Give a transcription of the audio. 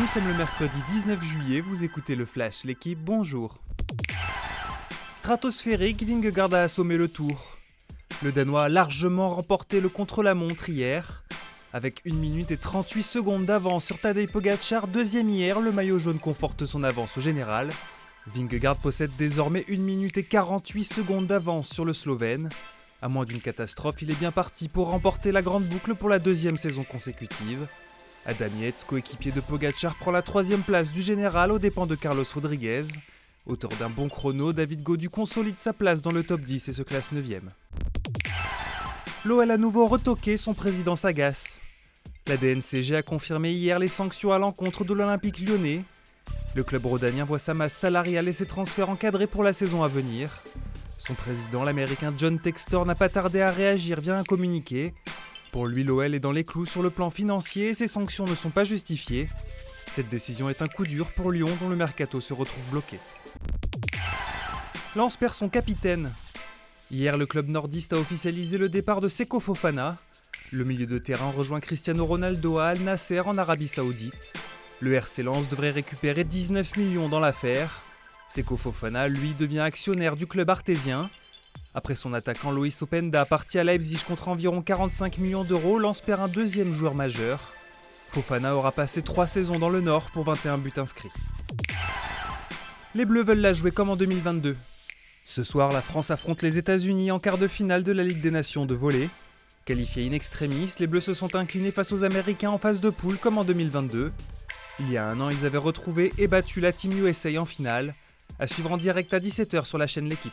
Nous sommes le mercredi 19 juillet, vous écoutez le Flash, l'équipe, bonjour. Stratosphérique, Vingegaard a assommé le tour. Le Danois a largement remporté le contre-la-montre hier. Avec 1 minute et 38 secondes d'avance sur Tadej Pogacar, deuxième hier, le maillot jaune conforte son avance au général. Vingegaard possède désormais 1 minute et 48 secondes d'avance sur le Slovène. À moins d'une catastrophe, il est bien parti pour remporter la grande boucle pour la deuxième saison consécutive. Adam Yates, coéquipier de Pogacar, prend la troisième place du général aux dépens de Carlos Rodriguez. Auteur d'un bon chrono, David Gaudu consolide sa place dans le top 10 et se classe 9ème. L'OL a nouveau retoqué son président Sagas. La DNCG a confirmé hier les sanctions à l'encontre de l'Olympique lyonnais. Le club rhodanien voit sa masse salariale et ses transferts encadrés pour la saison à venir. Son président, l'américain John Textor, n'a pas tardé à réagir via un communiqué. Pour lui, l'OL est dans les clous sur le plan financier et ses sanctions ne sont pas justifiées. Cette décision est un coup dur pour Lyon dont le mercato se retrouve bloqué. Lance perd son capitaine. Hier, le club nordiste a officialisé le départ de Seko Fofana. Le milieu de terrain rejoint Cristiano Ronaldo à Al Nasser en Arabie Saoudite. Le RC Lens devrait récupérer 19 millions dans l'affaire. Seko Fofana, lui, devient actionnaire du club artésien. Après son attaquant Loïs Openda parti à Leipzig contre environ 45 millions d'euros, Lens perd un deuxième joueur majeur. Fofana aura passé 3 saisons dans le Nord pour 21 buts inscrits. Les Bleus veulent la jouer comme en 2022. Ce soir, la France affronte les États-Unis en quart de finale de la Ligue des Nations de volley. Qualifiés in extremis, les Bleus se sont inclinés face aux Américains en phase de poule comme en 2022. Il y a un an, ils avaient retrouvé et battu la Team USA en finale. À suivre en direct à 17h sur la chaîne L'équipe.